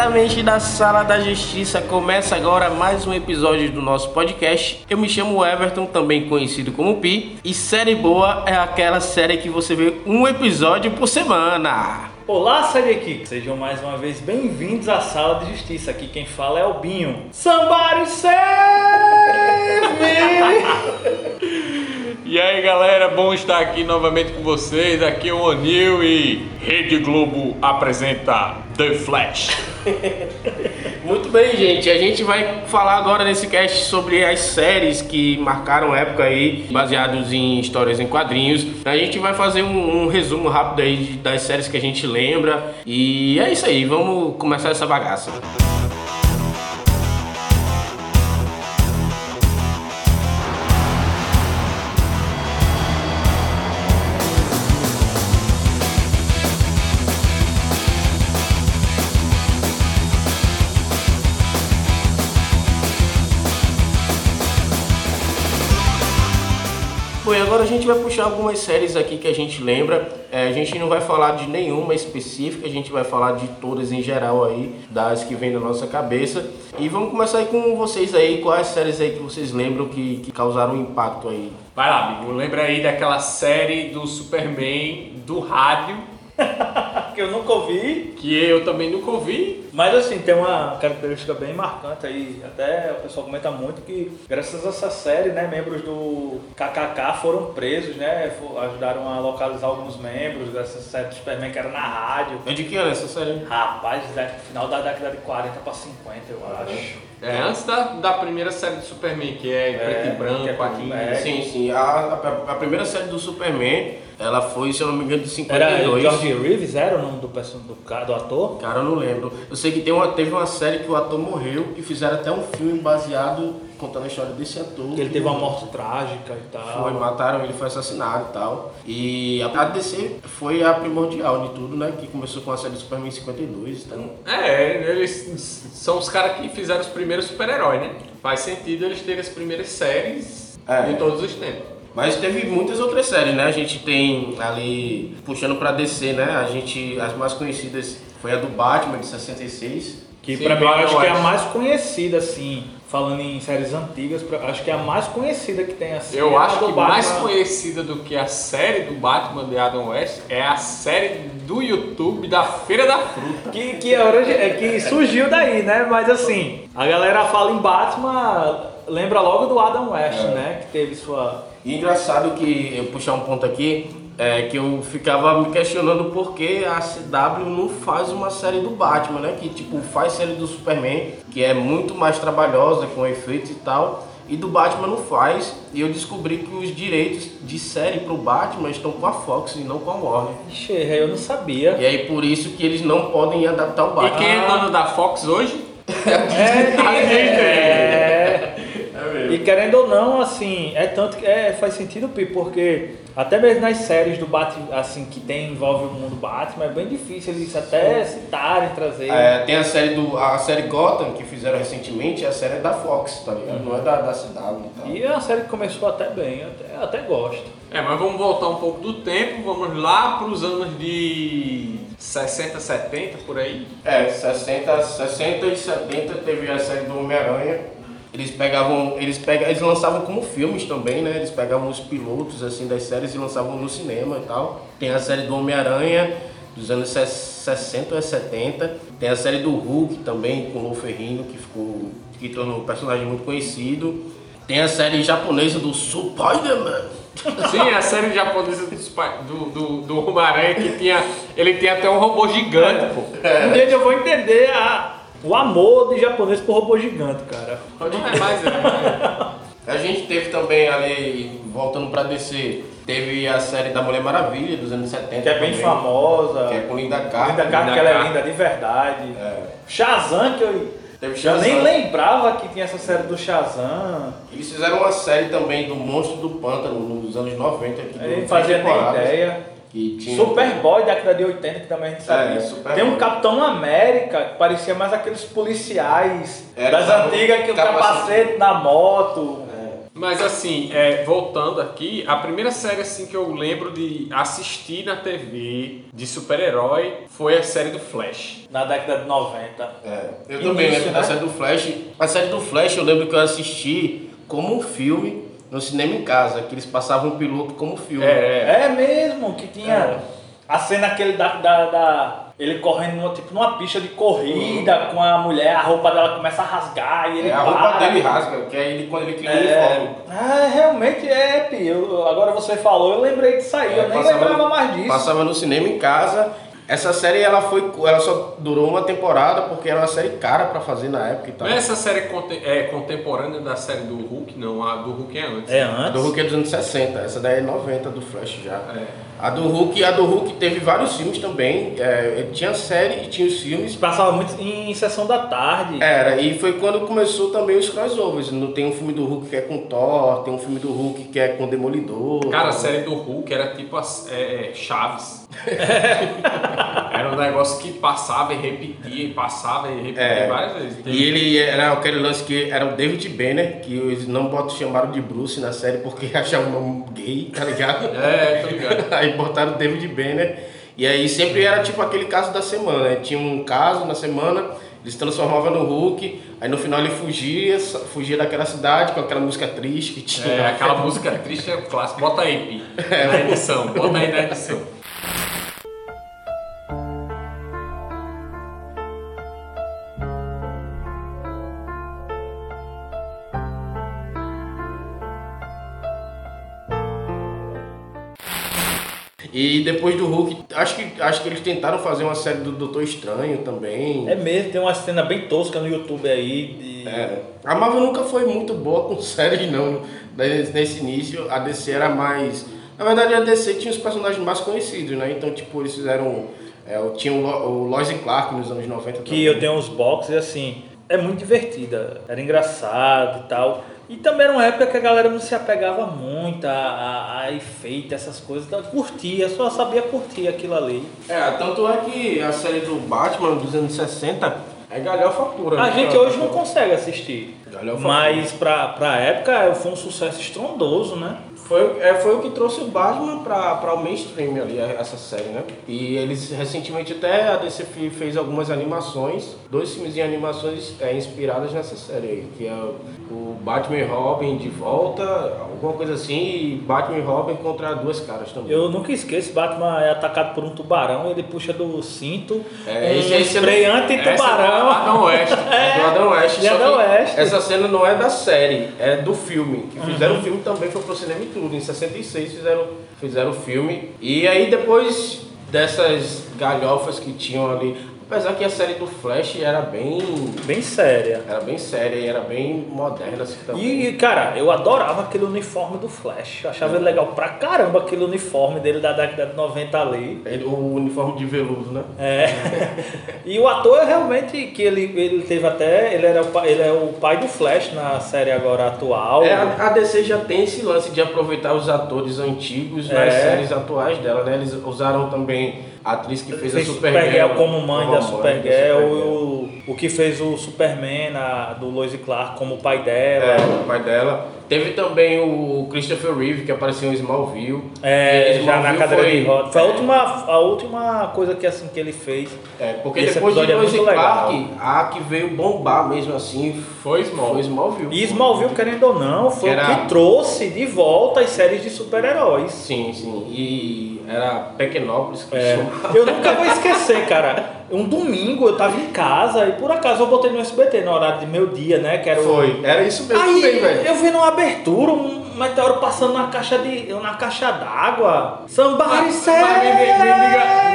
Diretamente da Sala da Justiça, começa agora mais um episódio do nosso podcast. Eu me chamo Everton, também conhecido como Pi, e série boa é aquela série que você vê um episódio por semana. Olá, série aqui. Sejam mais uma vez bem-vindos à Sala de Justiça. Aqui quem fala é o Binho. Somebody save me! E aí galera, bom estar aqui novamente com vocês. Aqui é o Onil e Rede Globo apresenta The Flash. Muito bem, gente. A gente vai falar agora nesse cast sobre as séries que marcaram época aí, baseados em histórias em quadrinhos. A gente vai fazer um, um resumo rápido aí das séries que a gente lembra. E é isso aí, vamos começar essa bagaça. Bom, e agora a gente vai puxar algumas séries aqui que a gente lembra. É, a gente não vai falar de nenhuma específica, a gente vai falar de todas em geral aí, das que vem da nossa cabeça. E vamos começar aí com vocês aí, quais séries aí que vocês lembram que, que causaram impacto aí? Vai lá, amigo. Lembra aí daquela série do Superman do rádio, que eu nunca ouvi, que eu também nunca ouvi. mas assim, tem uma característica bem marcante aí. Até o pessoal comenta muito que, graças a essa série, né, membros do KKK foram presos, né? Ajudaram a localizar alguns membros dessa série do Superman que era na rádio. É de que ano essa série? Rapaz, da- final da década de 40 pra 50, eu acho. É, antes da, da primeira série do Superman, que é em preto e branco, é aqui. é. Sim, sim. A, a, a primeira série do Superman, ela foi, se eu não me engano, de Era 52. George Reeves, era o nome do, do, do ator? Cara, eu não lembro. Eu sei que tem uma, teve uma série que o ator morreu e fizeram até um filme baseado contando a história desse ator. Que ele teve uma morte trágica e tal. Foi, mataram ele, foi assassinado e tal. E a DC foi a primordial de tudo, né? Que começou com a série do Superman em 52. Então, É, eles são os caras que fizeram os primeiros super-heróis, né? Faz sentido eles terem as primeiras séries É. de todos os tempos. Mas teve muitas outras séries, né? A gente tem ali, puxando pra DC, né? A gente, as mais conhecidas foi a do Batman, de 66. Que Sim, pra mim eu acho que é a mais conhecida, assim, falando em séries antigas, pra- acho que é a mais conhecida que tem assim. é Eu a acho que Batman. mais conhecida do que a série do Batman de Adam West é a série do YouTube da Feira da Fruta. Que, que, é é que surgiu daí, né? Mas assim, a galera fala em Batman, lembra logo do Adam West, né? Que teve sua. E engraçado que, eu puxar um ponto aqui, é que eu ficava me questionando por que a CW não faz uma série do Batman, né? Que tipo, faz série do Superman, que é muito mais trabalhosa, com efeitos e tal, e do Batman não faz. E eu descobri que os direitos de série pro Batman estão com a Fox e não com a Warner. Ixi, eu não sabia. E aí por isso que eles não podem adaptar o E Batman. quem é dono da Fox hoje? É, E querendo ou não, assim, é tanto que é, faz sentido, Pi, porque até mesmo nas séries do Batman, assim, que tem, envolve o mundo Batman, é bem difícil eles até citarem, trazer. É, tem a série do a série Gotham que fizeram recentemente, a série é da Fox, tá ligado? Não é da, da CW e tal. E é uma série que começou até bem, eu até, eu até gosto. É, mas vamos voltar um pouco do tempo, vamos lá para os anos de 60, 70, por aí. É, 60, 60 e 70 teve a série do Homem-Aranha. Eles pegavam, eles pega, eles lançavam como filmes também, né? Eles pegavam os pilotos assim das séries e lançavam no cinema e tal. Tem a série do Homem-Aranha dos anos ses- 60 ou 70. Tem a série do Hulk também com o Lou Ferrigno que ficou que tornou um personagem muito conhecido. Tem a série japonesa do Spider-Man. Sim, a série japonesa do, do, do, do Homem-Aranha que tinha. Ele tem até um robô gigante, pô. Um dia eu vou entender a, o amor de japonês por robô gigante, cara. Não é mais, é. A gente teve também ali, voltando pra DC, teve a série da Mulher Maravilha dos anos 70. Que é bem também, famosa. Que é com Linda Carter. Linda Carter, que ela é linda de verdade. É. Shazam, que eu, eu nem lembrava que tinha essa série do Shazam. Eles fizeram uma série também do Monstro do Pântano nos anos 90. Que Eu durou nem fazia nem ideia. Que tinha Superboy da década de 80, que também a gente sabia. É, Superboy. Tem um Capitão América que parecia mais aqueles policiais Era das antigas que o capacete. capacete na moto. Mas assim, é, voltando aqui, a primeira série assim que eu lembro de assistir na TV de super-herói foi a série do Flash. Na década de 90. É, eu Início, também lembro né? da série do Flash. A série do Flash eu lembro que eu assisti como um filme no cinema em casa, que eles passavam um piloto como filme. É, É mesmo, que tinha É. a cena aquele da, da, da- ele correndo numa, tipo, numa pista de corrida com a mulher, a roupa dela começa a rasgar e ele É, a para. roupa dele rasga, que é ele quando ele cria o É, uniforme. ah, realmente é, Pi. Eu- agora você falou, eu lembrei disso aí, eu nem É, passava lembrava mais disso. Passava no cinema em casa. Essa série ela foi, ela só durou uma temporada porque era uma série cara pra fazer na época e tal. Mas essa série é conte- contemporânea da série do Hulk? Não, a do Hulk é antes. É A do antes. Hulk é dos anos 60, essa daí é 90 do Flash já. É. A do Hulk, a do Hulk teve vários filmes também. É, ele tinha série e tinha os filmes. Passava muito em sessão da tarde. Era, e foi quando começou também os crossovers. Tem um filme do Hulk que é com Thor, tem um filme do Hulk que é com Demolidor. Cara, a série do Hulk era tipo as, é, Chaves. era um negócio que passava e repetia, e passava e repetia É. várias vezes. E ele era aquele lance que era o David Banner, que eles não botam, chamaram de Bruce na série porque achavam um nome gay, tá ligado? É, tô ligado. aí botaram o David Banner. E aí sempre era tipo aquele caso da semana. né? Tinha um caso na semana, eles transformavam no Hulk, aí no final ele fugia, fugia daquela cidade com aquela música triste que tinha. É, aquela música triste é clássica. Bota aí, Pi. Na edição. Bota aí na edição. E depois do Hulk, acho que, acho que eles tentaram fazer uma série do Doutor Estranho também. É mesmo, tem uma cena bem tosca no YouTube aí. De... É. A Marvel nunca foi muito boa com séries, não. Nesse nesse início, a DC era mais. Na verdade, a DC tinha os personagens mais conhecidos, né? Então, tipo, eles fizeram. É, tinha o Lois e Clark nos anos 90 Que eu tenho uns boxes assim, é muito divertida, era engraçado e tal. E também era uma época que a galera não se apegava muito a, a, a efeito, essas coisas, então curtia, só sabia curtir aquilo ali. É, tanto é que a série do Batman dos anos 60 é galhofa pura. A né? gente hoje não consegue assistir, Galhofa mas pra, pra época foi um sucesso estrondoso, né? Foi, é, foi o que trouxe o Batman pra, pra o mainstream ali, essa série, né? E eles recentemente até a DC fe- fez algumas animações, dois filmes de animações é, inspiradas nessa série aí, que é o Batman e Robin de volta, alguma coisa assim, e Batman e Robin contra duas caras também. Eu nunca esqueço, Batman é atacado por um tubarão, ele puxa do cinto, É, um esse spray Essa é do anti-tubarão. Adão West. É do Adam West, de só Adam que West. essa cena não é da série, é do filme. Que fizeram Uhum. o filme também, foi pro cinema e tudo. Em 66 fizeram, fizeram o filme. E aí depois dessas galhofas que tinham ali, apesar que a série do Flash era bem. Bem séria. Era bem séria e era bem moderna assim também. E, cara, eu adorava aquele uniforme do Flash. Eu achava ele legal pra caramba aquele uniforme dele da década de 90 ali. Ele- O uniforme de veludo, né? É. e o ator é realmente que ele, ele teve até. Ele, era o, ele é o pai do Flash na série agora atual. É, a, a DC já tem esse lance de aproveitar os atores antigos nas É. séries atuais dela, né? Eles usaram também a atriz que fez, fez a Supergirl, Supergirl como mãe da mãe Supergirl, o, o que fez o Superman a, do Lois Clark como pai dela. É, o pai dela. Teve também o Christopher Reeve, que apareceu em Smallville. É, E já na Smallville cadeira foi- de roda. Foi a última, a última coisa que, assim, que ele fez. É, porque Esse depois de é Lois e muito legal. Clark, a que veio bombar mesmo assim Foi Small. foi Smallville. E Smallville, querendo ou não, foi Que era- o que trouxe de volta as séries de super-heróis. Sim, sim. E era Pequenópolis que É, chamava. eu nunca vou esquecer, cara. Um domingo eu tava em casa e por acaso eu botei no SBT no horário de meio dia, né? Que era o- Foi, era isso mesmo Aí também, velho. eu vi numa abertura um meteoro passando na caixa de. na caixa d'água. Somebody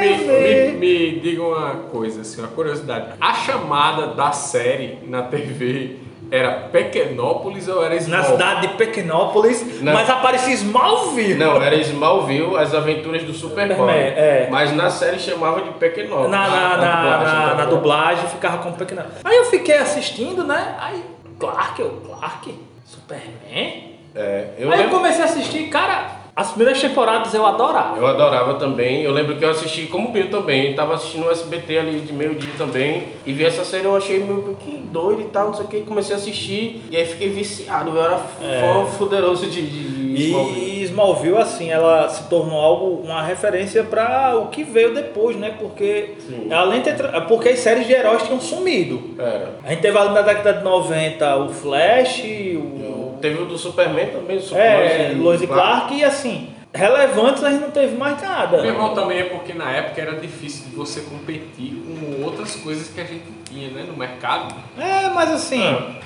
me, me, me. me diga uma coisa, assim, uma curiosidade. A chamada da série na TV era Pequenópolis ou era Na Small? cidade de Pequenópolis, Não. mas aparecia Smallville. Não, era Smallville, as aventuras do Superman. Superman, é. Mas na série chamava de Pequenópolis. Na, na, na, dublagem, na, na dublagem ficava como pequeno. Aí eu fiquei assistindo, né? Aí, Clark, eu, Clark, Superman? É, eu Aí eu lembro. comecei a assistir, cara, As primeiras temporadas eu adorava. Eu adorava também. Eu lembro que eu assisti como meu também. Tava assistindo o SBT ali de meio-dia também. E vi essa série, eu achei meio que doido e tal, não sei o que. Comecei a assistir e aí fiquei viciado. Eu era fã fuderoso de, de, de Smallville. E Smallville, assim, ela se tornou algo, uma referência para o que veio depois, né? Porque, Sim. além de porque as séries de heróis tinham sumido. Era. A gente teve ali na década de 90 o Flash, o. Teve o do Superman também, o Superman. É, Lois e Clark, e assim, relevantes a gente não teve mais nada. Meu irmão também é porque na época era difícil de você competir com outras coisas que a gente tinha, né, no mercado. É, mas assim,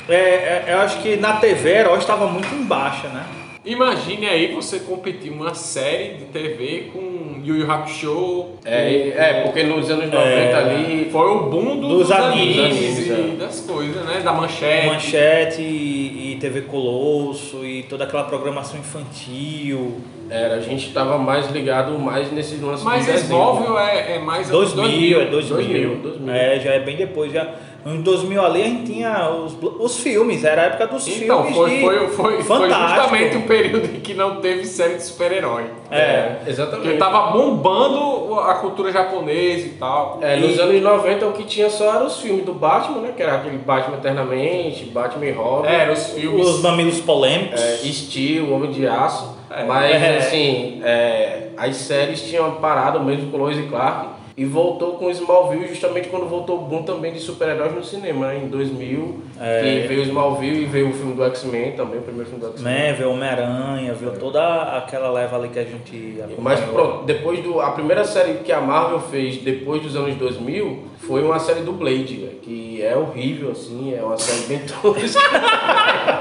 é, é, eu acho que na TV herói estava muito em baixa, né? Imagine aí você competir uma série de TV com Yu Yu Hakusho. É, é, porque nos anos 90 É. ali. Foi o boom do- Dos dos, animes, animes, e é. das coisas, né? Da manchete. Manchete e, e TV Colosso e toda aquela programação infantil. Era, a gente tava mais ligado mais nesses lances Mas. Smallville é, é mais anos 2000, é 2000. 2000, 2000. É, já é bem depois. Já, em 2000 ali a gente tinha os, os filmes, era a época dos Então, filmes foi, de foi, foi, foi Fantástico. justamente o período em que não teve série de super-herói. É. exatamente. Porque tava bombando a cultura japonesa e tal. É, E- nos anos 90 o que tinha só eram os filmes do Batman, né? Que era aquele Batman Eternamente, Batman e Robin. É, eram os filmes. Os mamilos polêmicos. É, Steel, Homem de Aço. É. Mas É. assim, é, as séries tinham parado mesmo com Lois e Clark. E voltou com Smallville justamente quando voltou o boom também de super-heróis no cinema, né? Em 2000, É. que veio Smallville e veio o filme do X-Men também, o primeiro filme do X-Men. Né, viu Homem-Aranha, viu toda aquela leva ali que a gente. Mas pronto, depois do. A primeira série que a Marvel fez depois dos anos 2000 foi uma série do Blade, que é horrível, assim, é uma série bem tosca.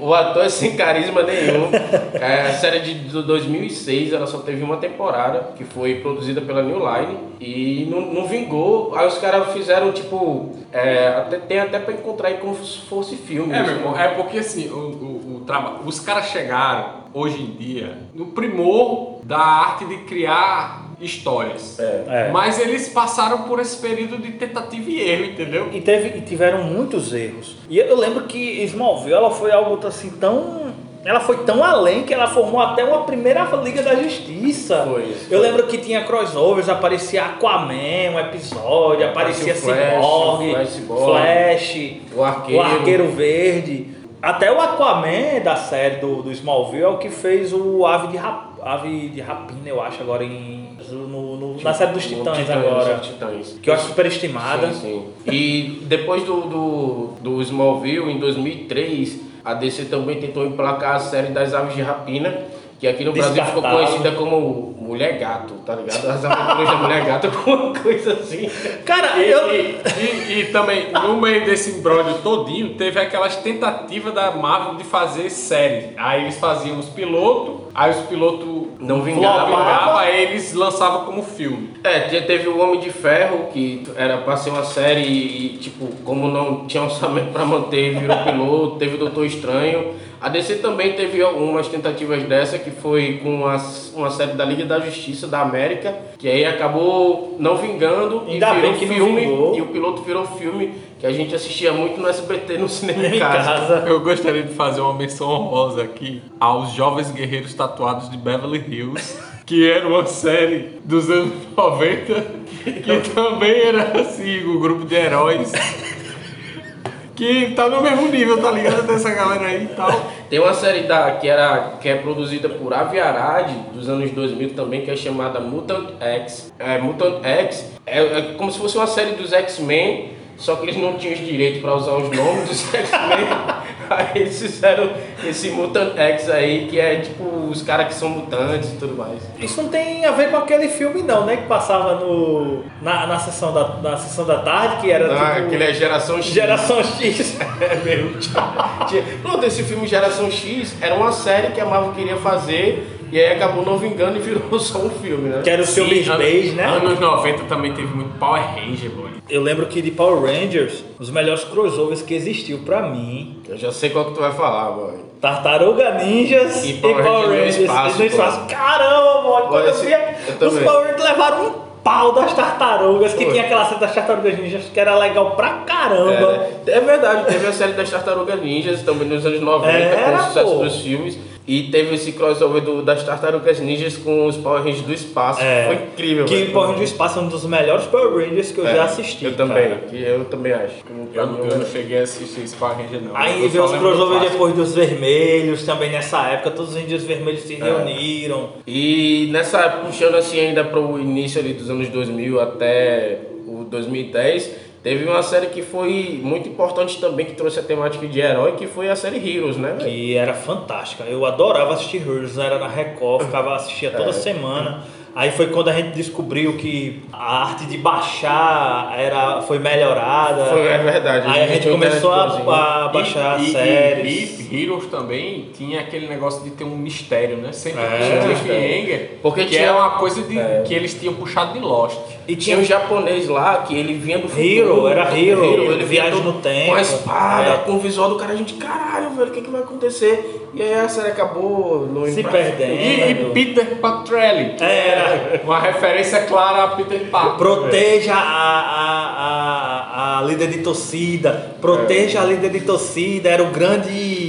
o ator é sem carisma nenhum. É, a série de do 2006 ela só teve uma temporada, que foi produzida pela New Line, e não, não vingou. Aí os caras fizeram tipo. é, até, tem até pra encontrar aí como se fosse filme. É, assim. meu irmão, é porque assim, o, o, o traba- os caras chegaram hoje em dia no primor da arte de criar histórias. É. Mas eles passaram por esse período de tentativa e erro, entendeu? E, teve, e tiveram muitos erros. E eu lembro que Smallville ela foi algo assim tão. Ela foi tão além que ela formou até uma primeira Liga da Justiça. Foi. Eu lembro que tinha crossovers, aparecia Aquaman, um episódio, aparecia Aparecia o Flash, Cyborg, o Flash Flash, o Arqueiro. o Arqueiro Verde. Até o Aquaman da série do, do Smallville é o que fez o Ave de, Rap, Ave de Rapina, eu acho, agora em. No, no- na série dos Titãs agora. Titãs. Que eu acho superestimada. Sim, sim. E depois do, do, do Smallville, em 2003, a DC também tentou emplacar a série das Aves de Rapina, que aqui no Brasil ficou conhecida como Mulher Gato, tá ligado? As aventuras da Mulher Gato, alguma coisa assim. Cara, E, eu. e- e- e também, no meio desse embrólio todinho, teve aquelas tentativas da Marvel de fazer série. Aí eles faziam os pilotos, aí os pilotos Não vingava. vingavam, aí eles lançavam como filme. É, te- teve o Homem de Ferro, que era pra ser uma série e, tipo, como não tinha orçamento pra manter, virou piloto, teve o Doutor Estranho. A DC também teve algumas tentativas dessa, que foi com a- uma série da Liga da Justiça da América, que aí acabou não vingando Ainda e virou bem que não filme. E o piloto virou filme, que a gente assistia muito no SBT, no cinema Em casa. Eu gostaria de fazer uma menção honrosa aqui aos Jovens Guerreiros Tatuados de Beverly Hills, que era uma série dos anos 90, que também era assim, o grupo de heróis. Que tá no mesmo nível, tá ligado? Dessa galera aí e tal. Tem uma série da, que, era, que é produzida por Avi Arad, dos anos 2000 também, que é chamada Mutant X. É, Mutant X é, é como se fosse uma série dos X-Men, só que eles não tinham os direitos para usar os nomes dos X-Men. aí eles fizeram esse Mutant X aí, que é tipo os caras que são mutantes e tudo mais. Isso não tem a ver com aquele filme, não, né? Que passava no, na, na, sessão, da, na sessão da tarde, que era Ah, tipo. aquele é Geração X. Geração X. É mesmo. Pronto, esse filme Geração X era uma série que a Marvel queria fazer e aí acabou não vingando e virou só um filme, né? que era o seu Base, né? Anos 90 também teve muito Power Ranger, boy. Eu lembro que de Power Rangers, os melhores crossovers que existiu pra mim, Eu já sei qual que tu vai falar, boy. Tartaruga Ninjas E e Power Power, Rangers espaço, no espaço. Caramba, boy, quando eu via, eu os. Power Rangers levaram um pau das tartarugas, que Foi. tinha aquela cena das tartarugas ninjas que era legal pra caramba. É, é verdade, teve a série das Tartarugas Ninjas também nos anos 90, Era, com o sucesso pô. dos filmes. E teve esse crossover do, das Tartarugas Ninjas com os Power Rangers do espaço. É. Foi incrível. Que velho. Power Rangers do Espaço é um dos melhores Power Rangers que eu É, já assisti. Eu também, que eu também acho. Eu, eu não cheguei a assistir esse Power Ranger, não. Aí Eu veio os crossover depois dos vermelhos, também nessa época, todos os Rangers vermelhos É. se reuniram. E nessa época, puxando assim ainda para o início ali dos anos 2000 até o 2010, teve uma série que foi muito importante também, que trouxe a temática de herói, que foi a série Heroes, né? Que era fantástica. Eu adorava assistir Heroes, era na Record, ficava assistia toda É. semana. Aí foi quando a gente descobriu que a arte de baixar era, foi melhorada. Foi, é verdade. Aí a gente começou a, a baixar e, e- séries. E, e Heroes também tinha aquele negócio de ter um mistério, né? Sempre É. tinha um cliffhanger, Porque que tinha- é uma coisa de, É. que eles tinham puxado de Lost. E tinha um japonês lá que ele vinha do futuro. Hero, era Hero, ele vinha viagem todo no tempo. Com a espada, É. com o visual do cara, a gente, caralho, velho, o que, que vai acontecer? E aí a série acabou no Se perdendo. E, e Peter Patrelli. É, Era. Uma referência clara a Peter Parker. Proteja a, a, a, a líder de torcida. Proteja a líder de torcida. Era o grande.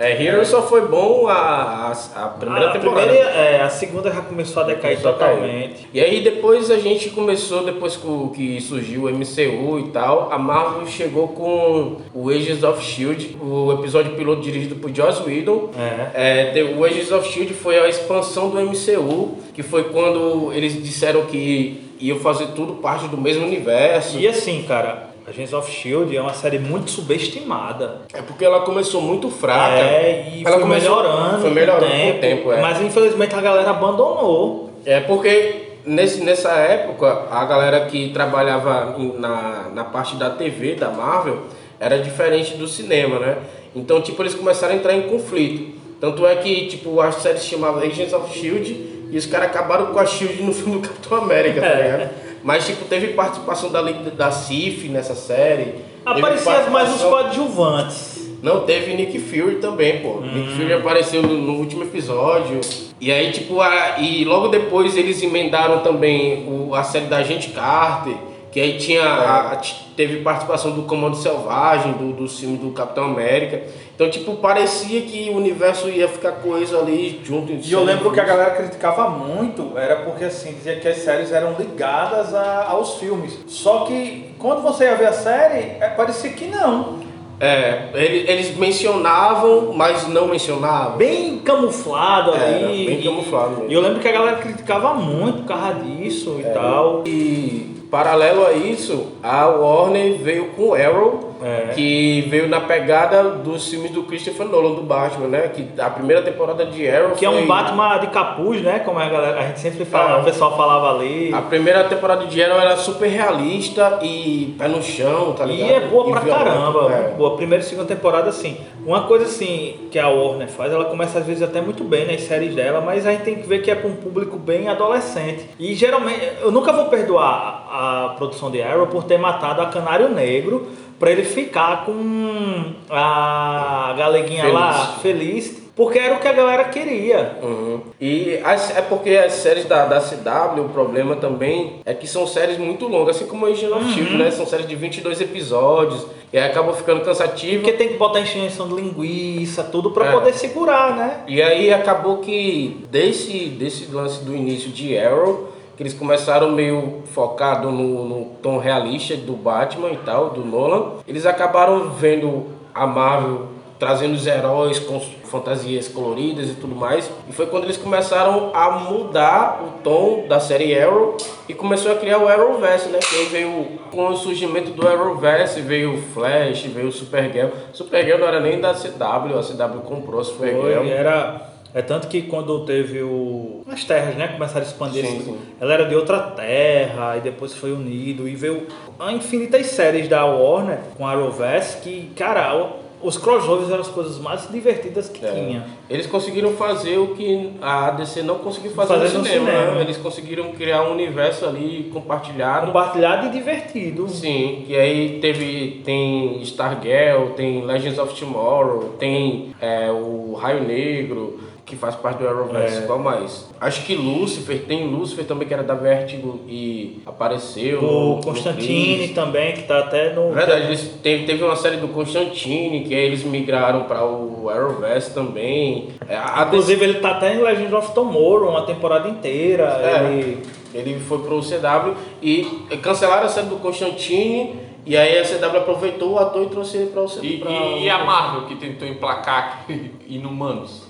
É, Hero só foi bom a, a, a primeira a, temporada. primeira, é, a segunda já começou a decair caiu. totalmente. E aí depois a gente começou, depois que surgiu o MCU e tal, a Marvel chegou com o Agents of S.H.I.E.L.D., o episódio piloto dirigido por Joss Whedon. É. É, o Agents of S.H.I.E.L.D. foi a expansão do MCU, que foi quando eles disseram que iam fazer tudo parte do mesmo universo. E assim, cara, Agents of Shield é uma série muito subestimada. É porque ela começou muito fraca. É, e ela foi começou- melhorando, Foi melhorando com o tempo. é. Mas infelizmente a galera abandonou. É porque nesse, nessa época a galera que trabalhava na, na parte da TV da Marvel era diferente do cinema, né? Então, tipo, eles começaram a entrar em conflito. Tanto é que, tipo, a série se chamava Agents of S.H.I.E.L.D. e os caras acabaram com a S.H.I.E.L.D. no filme do Capitão América, tá É. Mas, tipo, teve participação da, da CIF nessa série. Aparecia mais os coadjuvantes. não, teve Nick Fury também, pô. Nick Fury apareceu no, no último episódio. E aí, tipo, a, e logo depois eles emendaram também o, a série da Agente Carter, que aí tinha a- teve participação do Comando Selvagem, do, do filme do Capitão América. Então, tipo, parecia que o universo ia ficar coisa ali junto. E eu lembro que a galera criticava muito, era porque assim, dizia que as séries eram ligadas a- aos filmes. Só que quando você ia ver a série, é, parecia que não. É, ele- eles mencionavam, mas não mencionavam. Bem camuflado É, ali. bem e- camuflado mesmo. E eu lembro que a galera criticava muito por causa disso e tal. E paralelo a isso, a Warner veio com Arrow, É. que veio na pegada dos filmes do Christopher Nolan do Batman, né? Que a primeira temporada de Arrow Que é foi- um Batman de capuz, né? Como a, galera, a gente sempre fala, É. o pessoal falava ali. A primeira temporada de Arrow era super realista e pé no chão, tá E ligado? é boa pra violento, caramba, é. boa. Primeira e segunda temporada, assim. Uma coisa assim que a Warner faz, ela começa às vezes até muito bem nas séries dela, mas a gente tem que ver que é para um público bem adolescente. E geralmente, eu nunca vou perdoar a, a produção de Arrow por ter matado a Canário Negro pra ele ficar com a galeguinha Feliz. lá feliz, porque era o que a galera queria. Uhum. E as- é porque as séries da, da CW, o problema também é que são séries muito longas, assim como a Agent of S.H.I.E.L.D., né? São séries de 22 episódios, e aí acabam ficando cansativas. Porque tem que botar encheção de linguiça, tudo pra É. poder segurar, né? E aí acabou que desse, desse lance do início de Arrow, que eles começaram meio focado no, no tom realista do Batman e tal, do Nolan, eles acabaram vendo a Marvel trazendo os heróis com fantasias coloridas e tudo mais. E foi quando eles começaram a mudar o tom da série Arrow e começou a criar o Arrowverse, né? Que aí veio com o surgimento do Arrowverse, veio o Flash, veio o Supergirl. Supergirl não era nem da CW, a CW comprou a Supergirl. Foi, era. É tanto que quando teve o. As terras, né? Começaram a expandir. Sim, sim. Ela era de outra terra, e depois foi unido. E veio a infinitas séries da Warner com a Arrowverse que, cara, os crossovers eram as coisas mais divertidas que É. tinha. Eles conseguiram fazer o que a DC não conseguiu fazer, Fazer no no cinema, cinema. né? Eles conseguiram criar um universo ali compartilhado. Compartilhado e divertido. Sim, e aí teve tem Stargirl, tem Legends of Tomorrow, tem é, o Raio Negro, que faz parte do Arrowverse, É. qual mais? Acho que Lucifer, tem Lucifer também que era da Vertigo e apareceu. O Constantine também, que tá até no. Verdade, eles teve, teve uma série do Constantine que aí eles migraram para o Arrowverse também. É, a- Inclusive, ele tá até em Legend of Tomorrow uma temporada inteira. É, Ele... ele foi pro CW e cancelaram a série do Constantine e aí a CW aproveitou o ator e trouxe ele para o CW. E, pra- e a Marvel que tentou emplacar Inumanos?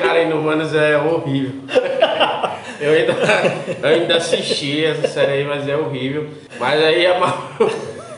Cara, Inumanos é horrível. Eu ainda, eu ainda assisti essa série aí, mas é horrível. Mas aí a Marvel,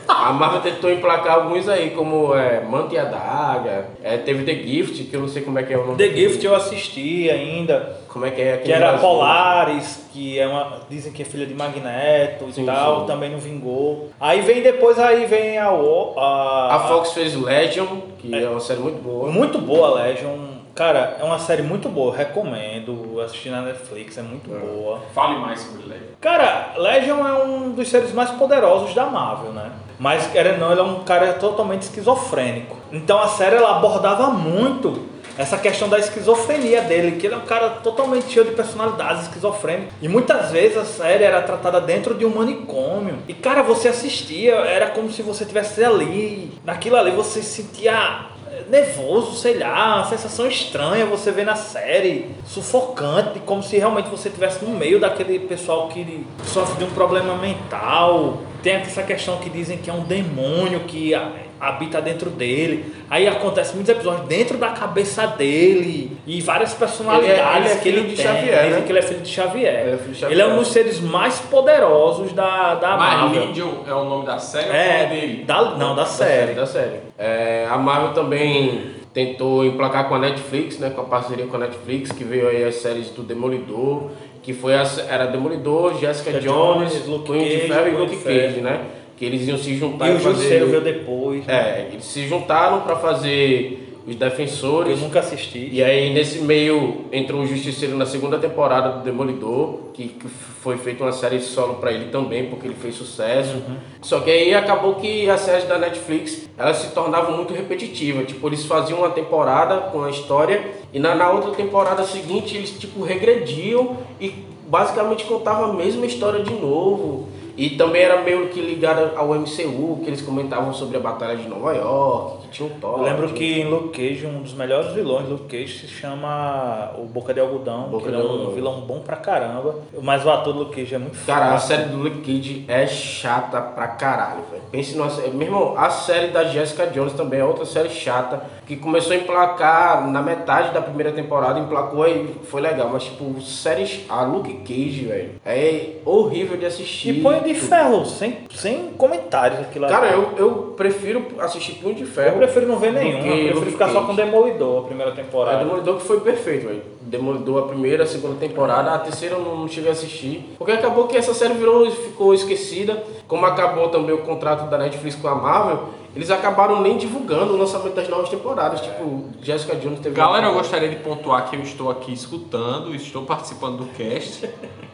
a Marvel tentou emplacar alguns aí, como é, Manta e a Daga, é, teve The Gift, que eu não sei como é que é o nome. The Gift eu assisti ainda. Como é que é aquele Que era? Polaris, que é uma. Dizem que é filha de Magneto e tal, sim. também não vingou. Aí vem depois, aí vem a. O- a, A Fox fez Legion, que é, uma série muito boa. Muito boa, Legion. Cara, é uma série muito boa, recomendo assistir na Netflix, é muito boa. Fale mais sobre Legion. Cara, Legion é um dos seres mais poderosos da Marvel, né? Mas, querendo ou não, ele é um cara totalmente esquizofrênico. Então a série ela abordava muito essa questão da esquizofrenia dele, que ele é um cara totalmente cheio de personalidades esquizofrênicas. E muitas vezes a série era tratada dentro de um manicômio. E, cara, você assistia, era como se você estivesse ali. Naquilo ali você sentia nervoso, sei lá, uma sensação estranha você vê na série, sufocante, como se realmente você estivesse no meio daquele pessoal que sofre de um problema mental. Tem essa questão que dizem que é um demônio que habita dentro dele. Aí acontece muitos episódios dentro da cabeça dele e várias personalidades Ele é- ele é que ele filho de tem. Xavier, Dizem né? que ele é filho de Xavier. Ele é filho de Ele é um dos seres mais poderosos da, da Marvel. Legion é o nome da série ou é É, nome dele? da, não, da Da série. Da série. É, a Marvel também tentou emplacar com a Netflix, né, com a parceria com a Netflix, que veio aí as séries do Demolidor, que foi a, era Demolidor, Jessica Jessica Jones, Jones, Luke Cage, Ferro e Luke. Cage, né? Que eles iam se juntar E o fazer... Veio depois. né? É, eles se juntaram para fazer os Eu Defensores. nunca assisti. E aí, nesse meio, entrou o Justiceiro na segunda temporada do Demolidor, que, que foi feita uma série solo pra ele também, porque ele fez sucesso. Só que aí acabou que as séries da Netflix, elas se tornavam muito repetitivas. Tipo, eles faziam uma temporada com a história, e na, na outra temporada seguinte, eles, tipo, regrediam e basicamente contavam a mesma história de novo. E também era meio que ligada ao MCU, que eles comentavam sobre a Batalha de Nova York, que tinha um Thor. Eu lembro que em Luke Cage, um dos melhores vilões Luke Cage se chama o Boca de Algodão, Boca que de ele é um Algodão. vilão bom pra caramba. Mas o ator do Luke Cage é muito Cara, a série do Luke Cage é chata pra caralho, velho. Pense numa série. Meu irmão, a série da Jessica Jones também é outra série chata. Que começou a emplacar na metade da primeira temporada, emplacou e foi legal. Mas, tipo, séries. A Luke Cage, velho, é horrível de assistir. E Punho de Ferro, sem, sem comentários aquilo. Cara, eu, eu prefiro assistir Punho de Eu Ferro. prefiro não ver nenhum, que eu prefiro ficar só com Demolidor, a primeira É, temporada. Demolidor que foi perfeito, velho. Demolidor a primeira, a segunda temporada, a terceira eu não, não cheguei a assistir. Porque acabou que essa série virou, ficou esquecida. Como acabou também o contrato da Netflix com a Marvel, eles acabaram nem divulgando o lançamento das novas temporadas. Tipo, Jessica Jones teve. Galera, eu gostaria de pontuar que eu estou aqui escutando, estou participando do cast,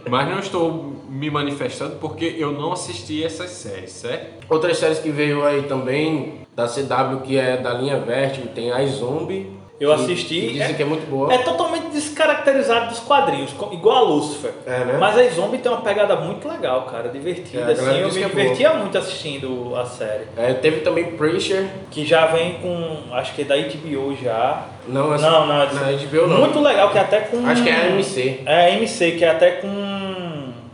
mas não estou me manifestando porque eu não assisti essas séries, certo? Outras séries que veio aí também, da CW, que é da linha Vertigo, tem a Zombie. Eu que- assisti, que dizem é- que é muito boa. É totalmente descaracterizado dos quadrinhos, igual a Lucifer. É, né? Mas a Zombie tem uma pegada muito legal, cara, divertida. É, assim, eu me é divertia muito assistindo a série. É, teve também Preacher. Que já vem com, acho que é da HBO já. Não, essa- Não, não, na HBO não. Muito legal, que é até com. Acho que é a MC. É a MC, que é até com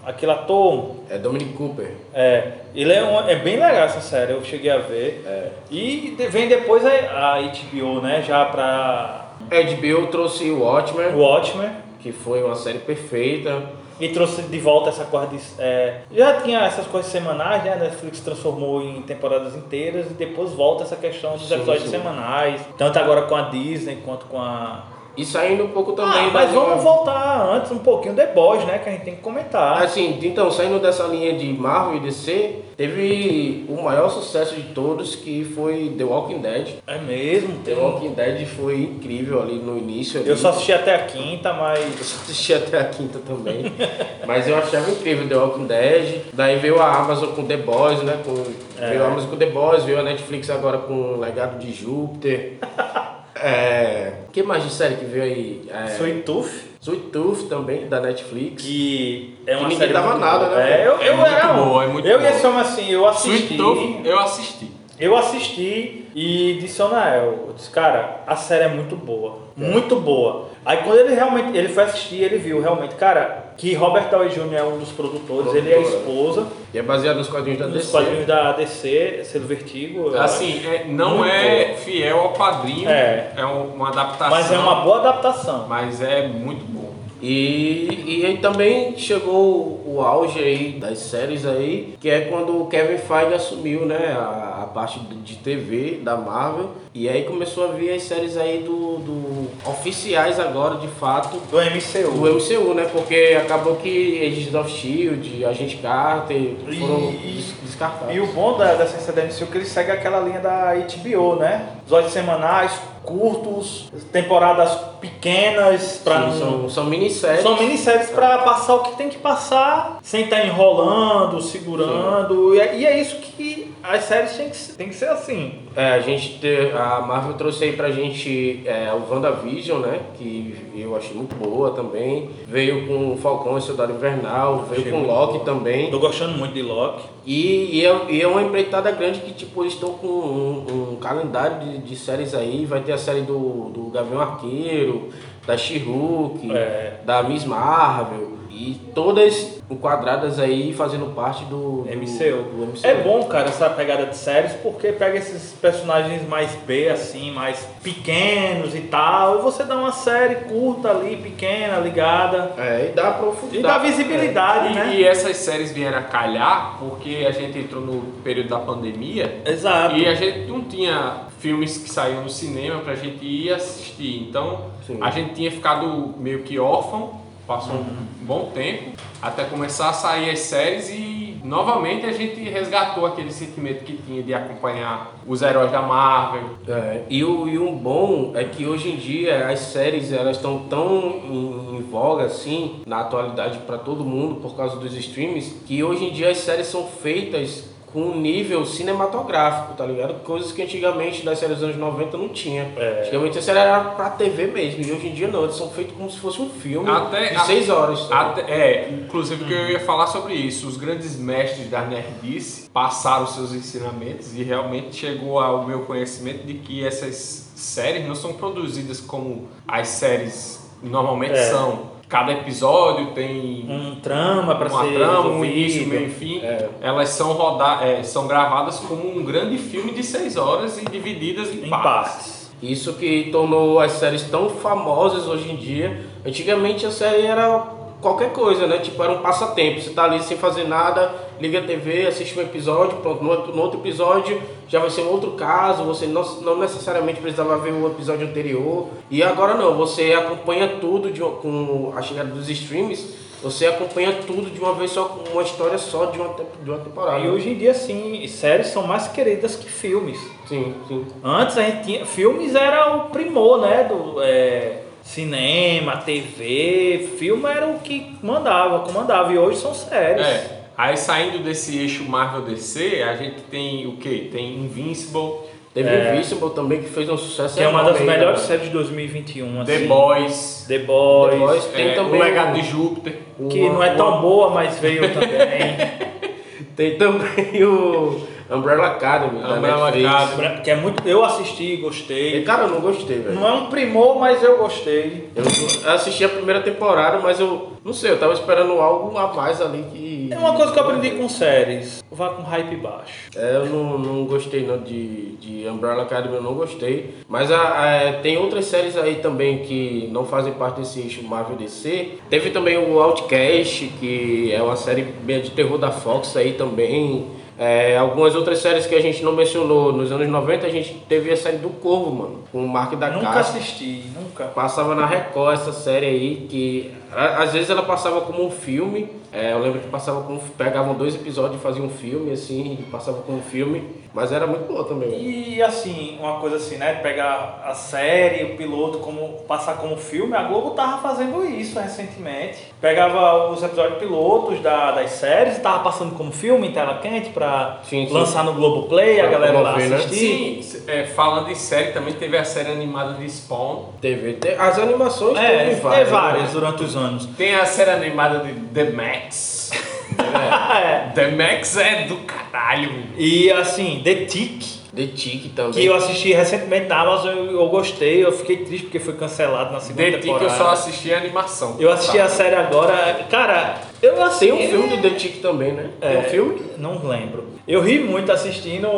aquele ator. É Dominic Cooper. É, ele é, um- é bem legal essa série, eu cheguei a ver. É. E vem depois a, a HBO, né? Já pra A HBO trouxe o Watchmen. Watchmen. que foi uma série perfeita. E trouxe de volta essa coisa de. é, já tinha essas coisas semanais, né? A Netflix transformou em temporadas inteiras e depois volta essa questão dos Sim, episódios sim. semanais. Tanto agora com a Disney quanto com a. E saindo um pouco também. Ah, mas vamos voltar antes um pouquinho The Boys, né? Que a gente tem que comentar. Assim, então, saindo dessa linha de Marvel e DC, teve o maior sucesso de todos, que foi The Walking Dead. É mesmo, The tem Walking Dead foi incrível ali no início. ali. Eu só assisti até a quinta, Eu mas. só assisti até a quinta também. Mas eu achava incrível The Walking Dead. Daí veio a Amazon com The Boys, né? Com, É. Veio a Amazon com The Boys, veio a Netflix agora com o Legado de Júpiter. É. O que mais de série que veio aí? É, Sweet Tooth, Sweet Tooth também, da Netflix. que é uma Que ninguém série. dava muito nada, boa. né? É, eu, eu É muito era boa, é muito eu boa. e esse homem assim, eu assisti. Sweet Tooth, eu assisti. Eu assisti e disse ao Nael, eu disse, cara, a série é muito boa. Muito boa. Aí quando ele realmente, ele foi assistir, ele viu realmente, cara, que Robert Downey Jr. é um dos produtores, ele é a Produtor, esposa, E é baseado nos quadrinhos da dos DC. quadrinhos da DC, selo Vertigo. Assim, é- não Muito é fiel ao quadrinho, É. é, um- uma adaptação. Mas é uma boa adaptação. Mas é muito bom. E, e aí também chegou o auge aí das séries aí, que é quando o Kevin Feige assumiu, né, a, a parte de TV da Marvel. E aí começou a vir as séries aí do, do oficiais agora, de fato, Do MCU. do MCU, né? Porque acabou que Agents of Shield, Agente Carter foram E- des- descartados. E o bom da, da ciência da MCU é que ele segue aquela linha da HBO, né? Episódios semanais, curtos, temporadas pequenas, não... são, são minisséries. São minisséries pra passar o que tem que passar, sem estar enrolando, segurando. E é, e é isso que as séries têm que, ser- tem que ser assim. É, a gente te- a Marvel trouxe aí pra gente é, o WandaVision, né? Que eu achei muito boa também. Veio com o Falcão e Soldado Invernal, veio Achei com Loki boa. também. Tô gostando muito de Loki. E, e, é, e é uma empreitada grande que, tipo, eles estão com um, um calendário de, de séries aí. Vai ter a série do, do Gavião Arqueiro, da She-Hulk, É. da Miss Marvel. E todas enquadradas aí fazendo parte do, do, MCU. do MCU. É bom, cara, essa pegada de séries, porque pega esses personagens mais B, assim, mais pequenos e tal, e você dá uma série curta ali, pequena, ligada, É, e dá pra e dá visibilidade, E, né? e essas séries vieram a calhar porque a gente entrou no período da pandemia Exato. e a gente não tinha filmes que saíam no cinema pra gente ir assistir. Então Sim. a gente tinha ficado meio que órfão, passou um bom tempo até começar a sair as séries e novamente a gente resgatou aquele sentimento que tinha de acompanhar os heróis da Marvel. É, e, o, e um bom é que hoje em dia as séries elas estão tão em, em voga assim na atualidade para todo mundo por causa dos streams que hoje em dia as séries são feitas com um nível cinematográfico, tá ligado? Coisas que antigamente das séries dos anos 90 não tinha. É. Antigamente a série era pra TV mesmo, e hoje em dia não, eles são feitos como se fosse um filme Até- de seis horas. tá? Até- é, inclusive que eu ia falar sobre isso. Os grandes mestres da nerdice passaram seus ensinamentos e realmente chegou ao meu conhecimento de que essas séries não são produzidas como as séries normalmente É. são. Cada episódio tem Um trama pra uma ser trama, um início, meio fim. É. Elas são, roda é, são gravadas como um grande filme de seis horas e divididas em, em partes. partes. Isso que tornou as séries tão famosas hoje em dia. Antigamente a série era qualquer coisa, né? Tipo, era um passatempo. Você tá ali sem fazer nada, liga a TV, assiste um episódio, pronto. No outro, no outro episódio já vai ser um outro caso. Você não, não necessariamente precisava ver o episódio anterior. E agora não, você acompanha tudo de, com a chegada dos streams. Você acompanha tudo de uma vez só, com uma história só de uma, de uma temporada. E hoje em dia, sim, séries são mais queridas que filmes. Sim, sim. Antes a gente tinha. Filmes era o primor, né? Do é, cinema, TV. Filme era o que mandava, comandava. E hoje são séries. É. Aí saindo desse eixo Marvel DC, a gente tem o quê? Tem Invincible, Teve É. Invincible também, que fez um sucesso Que é uma das aí, melhores né? séries de 2021. The assim. Boys, The Boys. The Boys. Tem é, também o Legado o- de Júpiter. Que Uma- não é tão uma- boa, mas veio também. Tem também o Umbrella Academy. Umbrella. Academy. que é muito. Eu assisti, E, gostei. cara, eu não gostei, velho. Não é um primor, mas eu gostei. Eu, eu assisti a primeira temporada, mas eu não sei, eu tava esperando algo a mais ali que. É uma coisa que eu aprendi com séries. Vá com hype baixo. É, eu não, não gostei não de, de Umbrella Academy, eu não gostei. Mas a, a- tem outras séries aí também que não fazem parte desse eixo Marvel DC. Teve também o Outcast, que é uma série de terror da Fox aí também. É, algumas outras séries que a gente não mencionou. Nos anos 90 a gente teve a série do Corvo, mano. Com o Mark da nunca assisti, nunca. Passava na Record essa série aí, que a- às vezes ela passava como um filme. É, eu lembro que passava como. Pegavam dois episódios e faziam um filme, assim, e passava como um filme. Mas era muito boa também. E assim, uma coisa assim, né? Pegar a série, o piloto, como passar como filme, a Globo tava fazendo isso recentemente. Pegava os episódios pilotos da, das séries e tava passando como filme em tela quente pra Sim, sim. lançar no Globoplay, a Pra galera lá promover, né? assistir. Sim, é, falando em série, também teve a série animada de Spawn. TV. te- As animações É, teve tem várias. várias né? durante os anos. Tem a série animada de The Max. É. The Max é do caralho. E assim, The Tick. The Tick também. Que eu assisti recentemente na Amazon, eu, eu gostei, eu fiquei triste porque foi cancelado na segunda The Tick temporada. eu só assisti a animação. Eu assisti a série agora, cara, eu assim. Tem um filme do The Tick também, né? Tem É, um filme? Não lembro. Eu ri muito assistindo.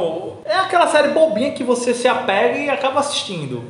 É aquela série bobinha que você se apega e acaba assistindo.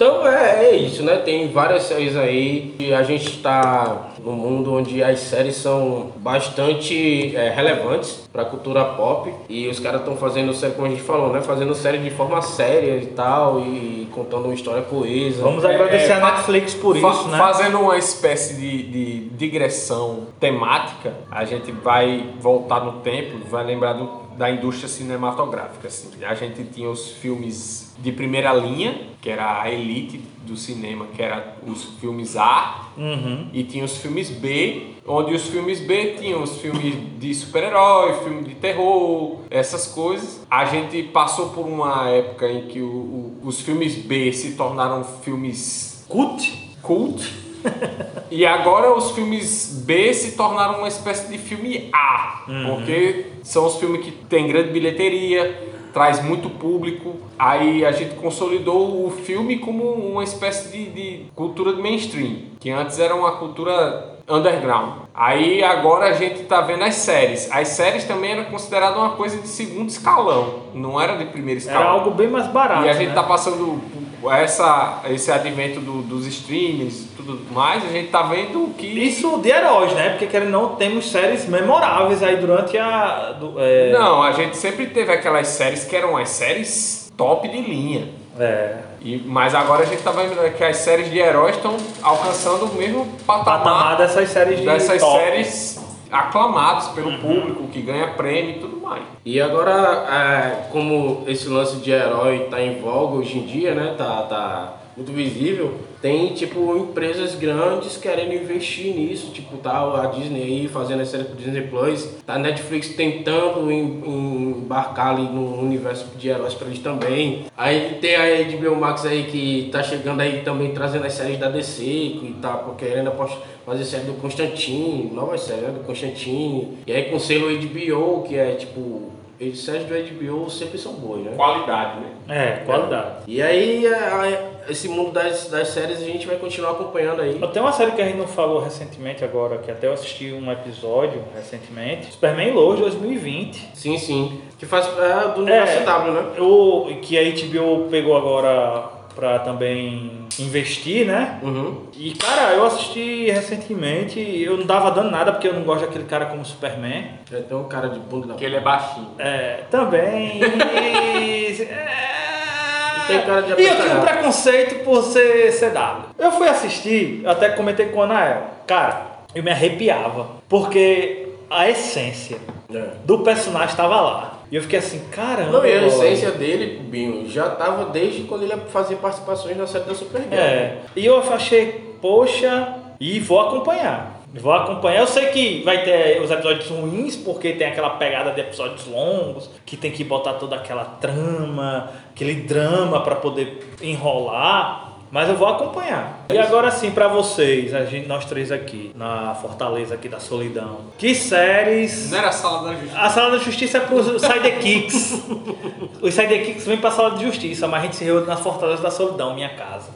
Então é, é isso, né? Tem várias séries aí e a gente está num mundo onde as séries são bastante é, relevantes para a cultura pop e os caras estão fazendo série, como a gente falou, né? Fazendo série de forma séria e tal e contando uma história coesa. Vamos É, agradecer é, a Netflix por isso, né? Fazendo uma espécie de, de digressão temática, a gente vai voltar no tempo, vai lembrar do- da indústria cinematográfica. Assim. A gente tinha os filmes de primeira linha, que era a elite do cinema, que era os filmes A, Uhum. e tinha os filmes B, onde os filmes B tinham os filmes de super-herói, filme de terror, essas coisas. A gente passou por uma época em que o- o- os filmes B se tornaram filmes Cult? cult. e agora os filmes B se tornaram uma espécie de filme A, porque são os filmes que têm grande bilheteria, traz muito público. Aí a gente consolidou o filme como uma espécie de, de cultura de mainstream, que antes era uma cultura underground. Aí agora a gente tá vendo as séries. As séries também eram consideradas uma coisa de segundo escalão, não era de primeiro escalão. Era algo bem mais barato. E a gente né? tá passando essa, esse advento do- dos streamings e tudo mais, a gente tá vendo que. Isso de heróis, né? Porque querendo não, temos séries memoráveis aí durante a. do- é, Não, a gente sempre teve aquelas séries que eram as séries top de linha. É. E, mas agora a gente tá vendo que as séries de heróis estão alcançando o mesmo patamar, Patamar dessas séries de dessas top. séries aclamadas pelo público, que ganha prêmio e tudo mais. E agora, é, como esse lance de herói tá em voga hoje em dia, né? Tá, tá muito visível. Tem, tipo, empresas grandes querendo investir nisso. Tipo, tá a Disney aí fazendo essa série pro Disney Plus. Tá a Netflix tentando em- em- embarcar ali no universo de heróis pra eles também. Aí tem a HBO Max aí que tá chegando aí também trazendo as séries da DC. E tá querendo fazer série do Constantine, novas séries né, do Constantine. E aí com selo HBO, que é, tipo... As séries do HBO sempre são boas, né? Qualidade, né? É, qualidade. E aí, a- a- esse mundo das, das séries a gente vai continuar acompanhando aí. Tem uma série que a gente não falou recentemente agora, que até eu assisti um episódio recentemente. Superman Lois 2020. Sim, sim. Que faz é, do universo CW, né? O, que a HBO pegou agora pra também investir, né? Uhum. E cara, eu assisti recentemente, eu não dava dando nada porque eu não gosto daquele cara como Superman. Tem um cara de bunda na Porque ele é baixinho. É, também. é... Tem cara de E eu tinha um preconceito por ser CW. Eu fui assistir, eu até comentei com a Anael. Cara, eu me arrepiava. Porque a essência É. do personagem estava lá. E eu fiquei assim, caramba. Não, e a essência dele, Binho, já tava desde quando ele fazia participações na série da Supergirl. É. E eu achei, poxa, e vou acompanhar. Vou acompanhar. Eu sei que vai ter os episódios ruins, porque tem aquela pegada de episódios longos, que tem que botar toda aquela trama, aquele drama para poder enrolar. Mas eu vou acompanhar. E agora sim, para vocês, a gente, nós três aqui, na Fortaleza aqui da Solidão. Que séries. Não era a sala da justiça. A sala da justiça é para os sidekicks. os sidekicks vêm para a sala de justiça, mas a gente se reúne na Fortaleza da Solidão, minha casa.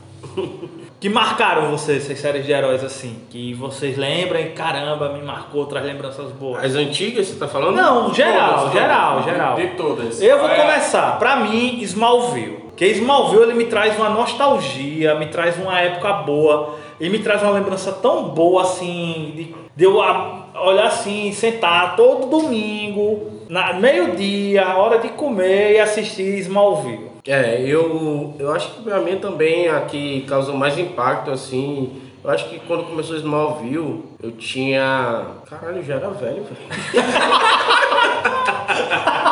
Que marcaram vocês, essas séries de heróis assim? Que vocês lembram e caramba, me marcou, traz lembranças boas. As antigas, você tá falando? Não, geral, Todas, geral, todas. geral. De todas. Eu vou É, começar. Pra mim, Smallville. Porque Smallville ele me traz uma nostalgia, me traz uma época boa. Ele me traz uma lembrança tão boa assim, de, de eu a- olhar assim, sentar todo domingo, na meio-dia, hora de comer e assistir Smallville. É, eu, eu acho que pra mim também a que causou mais impacto, assim. Eu acho que quando começou Smallville, eu tinha. Caralho, eu já era velho, velho.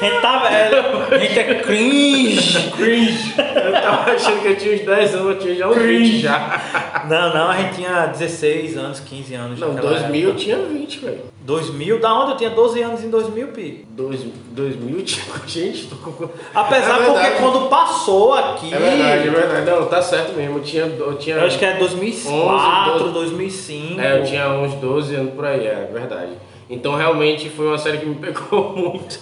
A gente tá velho, a gente é cringe. Cringe. Eu tava achando que eu tinha uns 10 anos, eu tinha já uns 20 já. Não, não, a gente tinha 16 anos, 15 anos. Não, naquela 2000 eu tinha 20, velho. 2000? Da onde eu tinha 12 anos em 2000, Pi? Dois- 2000 tinha. Gente, tô. Apesar É porque quando passou aqui. É verdade, é verdade. Não, tá certo mesmo. Eu tinha. Eu, tinha, Eu acho que é 2004, 11, 2005. É, eu tinha uns 12 anos por aí, é verdade. Então realmente foi uma série que me pegou muito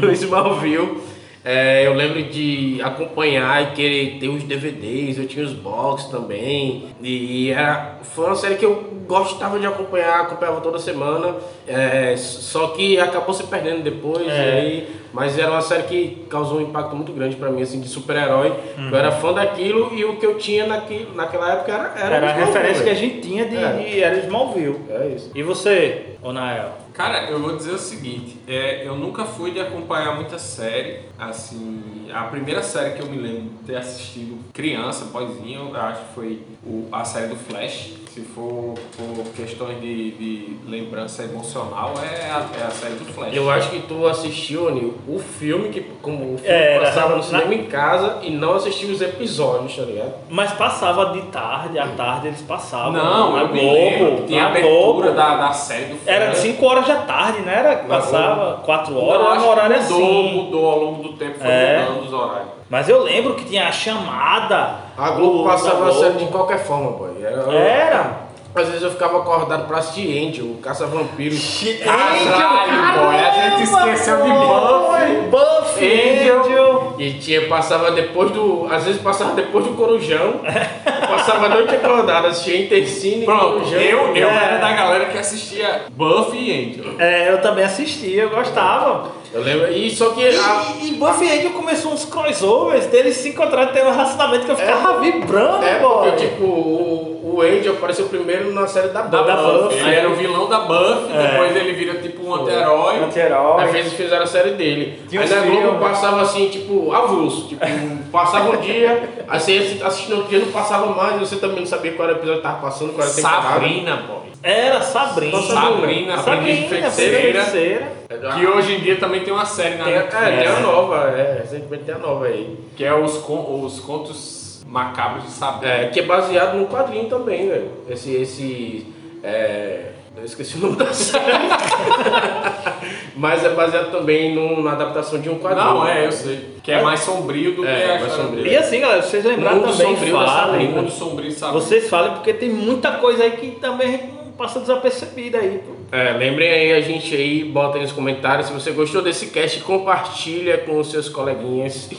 no Smallville. É, eu lembro de acompanhar e querer ter os DVDs, eu tinha os box também. E, era, foi uma série que eu gostava de acompanhar, acompanhava toda semana. é, só que acabou se perdendo depois. É. aí, mas era uma série que causou um impacto muito grande pra mim, assim, de super-herói. Eu era fã daquilo e o que eu tinha naqui, naquela época era Era, Era a referência que a gente tinha de, É. de era Smallville. É isso. E você, Onael? Cara, eu vou dizer o seguinte, é, eu nunca fui de acompanhar muita série, assim, a primeira série que eu me lembro de ter assistido criança, pós-zinho, eu acho que foi o- a série do Flash, se for por questões de, de lembrança emocional, é a, é a série do Flash. Eu acho que tu assistiu, Nil, o filme que como o filme Era, passava no na- cinema em casa e não assistiu os episódios, tá ligado? Mas passava de tarde, à tarde eles passavam. Não, na eu Globo. tinha a na abertura da, da série do Flash. Era 5 horas da tarde, não era? Passava 4 horas, Não, era um horário mudou, assim. mudou ao longo do tempo, foi É. mudando os horários. Mas eu lembro que tinha a chamada. A Globo passava a série de qualquer forma, boy. Era, Era. Às vezes eu ficava acordado pra assistir Angel, o Caça-Vampiro. Caralho, boy, a gente esqueceu de Buffy. Buffy, Angel. Angel. E tinha, passava depois do. Às vezes passava depois do Corujão. passava a noite acordada, assistia Intercine, Pronto, Corujão. eu, eu É. era da galera que assistia Buffy e Angel. É, eu também assistia, eu gostava. Eu lembro. E só que. a- E, e Buffy e Angel começou uns crossovers deles se encontrarem tendo um relacionamento que eu ficava vibrando, É, boy. porque, tipo, o, o Angel apareceu primeiro na série da Da Buffy. Buffy. Ele era o vilão da Buffy, É. depois ele vira tipo um anti-herói. Anti-herói. Aí fez, fizeram a série dele. Tinha aí na Globo passava assim, tipo, avulso. Tipo, passava um dia, aí você no outro dia, não passava mais, você também não sabia qual era o episódio que tava passando, qual era a temporada. Sabrina, boy. Era Sabrina. Sabrina, aprendiz de feiticeira. feiticeira. Que hoje em dia também tem uma série na Tem, é, Netflix, tem a nova, é, recentemente tem a nova aí. que é os, os contos macabros de Sabrina. É, que é baseado num quadrinho também, velho. Esse, esse, é... Eu esqueci o nome da série. Mas é baseado também num- na adaptação de um quadrinho. Não, é, eu sei. Que é mais sombrio do É, que a mais sombrio. E assim, galera, vocês lembraram Mundo também, Sombrio falem. Sabrina. mundo sombrio Sabrina. Vocês falem porque tem muita coisa aí que também a gente não passa desapercebida aí. É, lembrem aí a gente aí, bota aí nos comentários. Se você gostou desse cast, compartilha com os seus coleguinhas.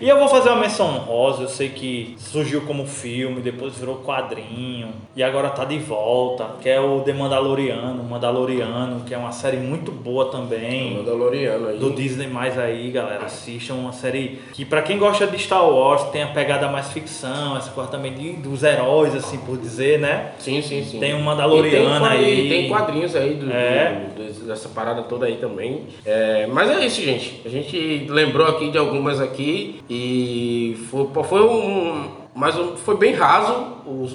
E eu vou fazer uma menção honrosa, eu sei que surgiu como filme, depois virou quadrinho, e agora tá de volta, que é o The Mandaloriano, Mandaloriano, que é uma série muito boa também. Mandaloriano aí. Do Disney mais aí, galera, assistam uma série que pra quem gosta de Star Wars tem a pegada mais ficção, essa coisa também de, dos heróis, assim por dizer, né? Sim, sim, sim. Tem um Mandaloriano E tem, aí. Tem aí do, É. do- dessa parada toda aí também. É, mas é isso, gente. A gente lembrou aqui de algumas aqui e foi, foi um. Mas foi bem raso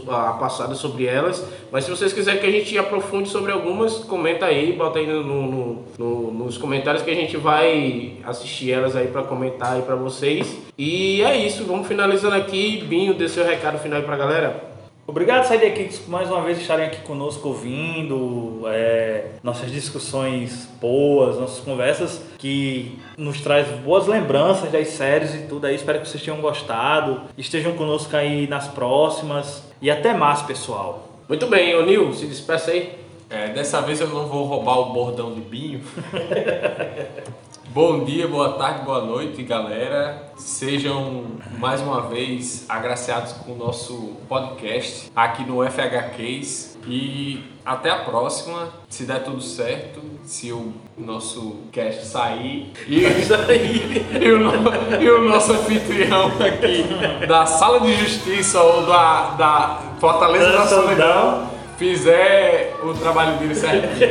a passada sobre elas. Mas se vocês quiserem que a gente aprofunde sobre algumas, comenta aí, bota aí no, no- no- nos comentários que a gente vai assistir elas aí pra comentar aí pra vocês. E é isso, vamos finalizando aqui. Binho, dê seu recado final aí pra galera. Obrigado, Side Kicks, por mais uma vez estarem aqui conosco ouvindo é, nossas discussões boas, nossas conversas que nos traz boas lembranças das séries e tudo aí. Espero que vocês tenham gostado. Estejam conosco aí nas próximas. E até mais, pessoal. Muito bem, ô Nil, se despeça aí. É, dessa vez eu não vou roubar o bordão de Binho. Bom dia, boa tarde, boa noite, galera. Sejam mais uma vez agraciados com o nosso podcast aqui no FHQs. E até a próxima, se der tudo certo, se o nosso cast sair. E, e, o, no- e o nosso anfitrião aqui da Sala de Justiça ou da, da Fortaleza da Solidão fizer o trabalho dele certinho.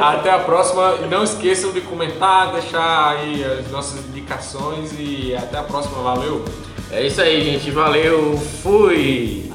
Até a próxima. Não esqueçam de comentar, deixar aí as nossas indicações e até a próxima. Valeu! É isso aí, gente. Valeu. Fui.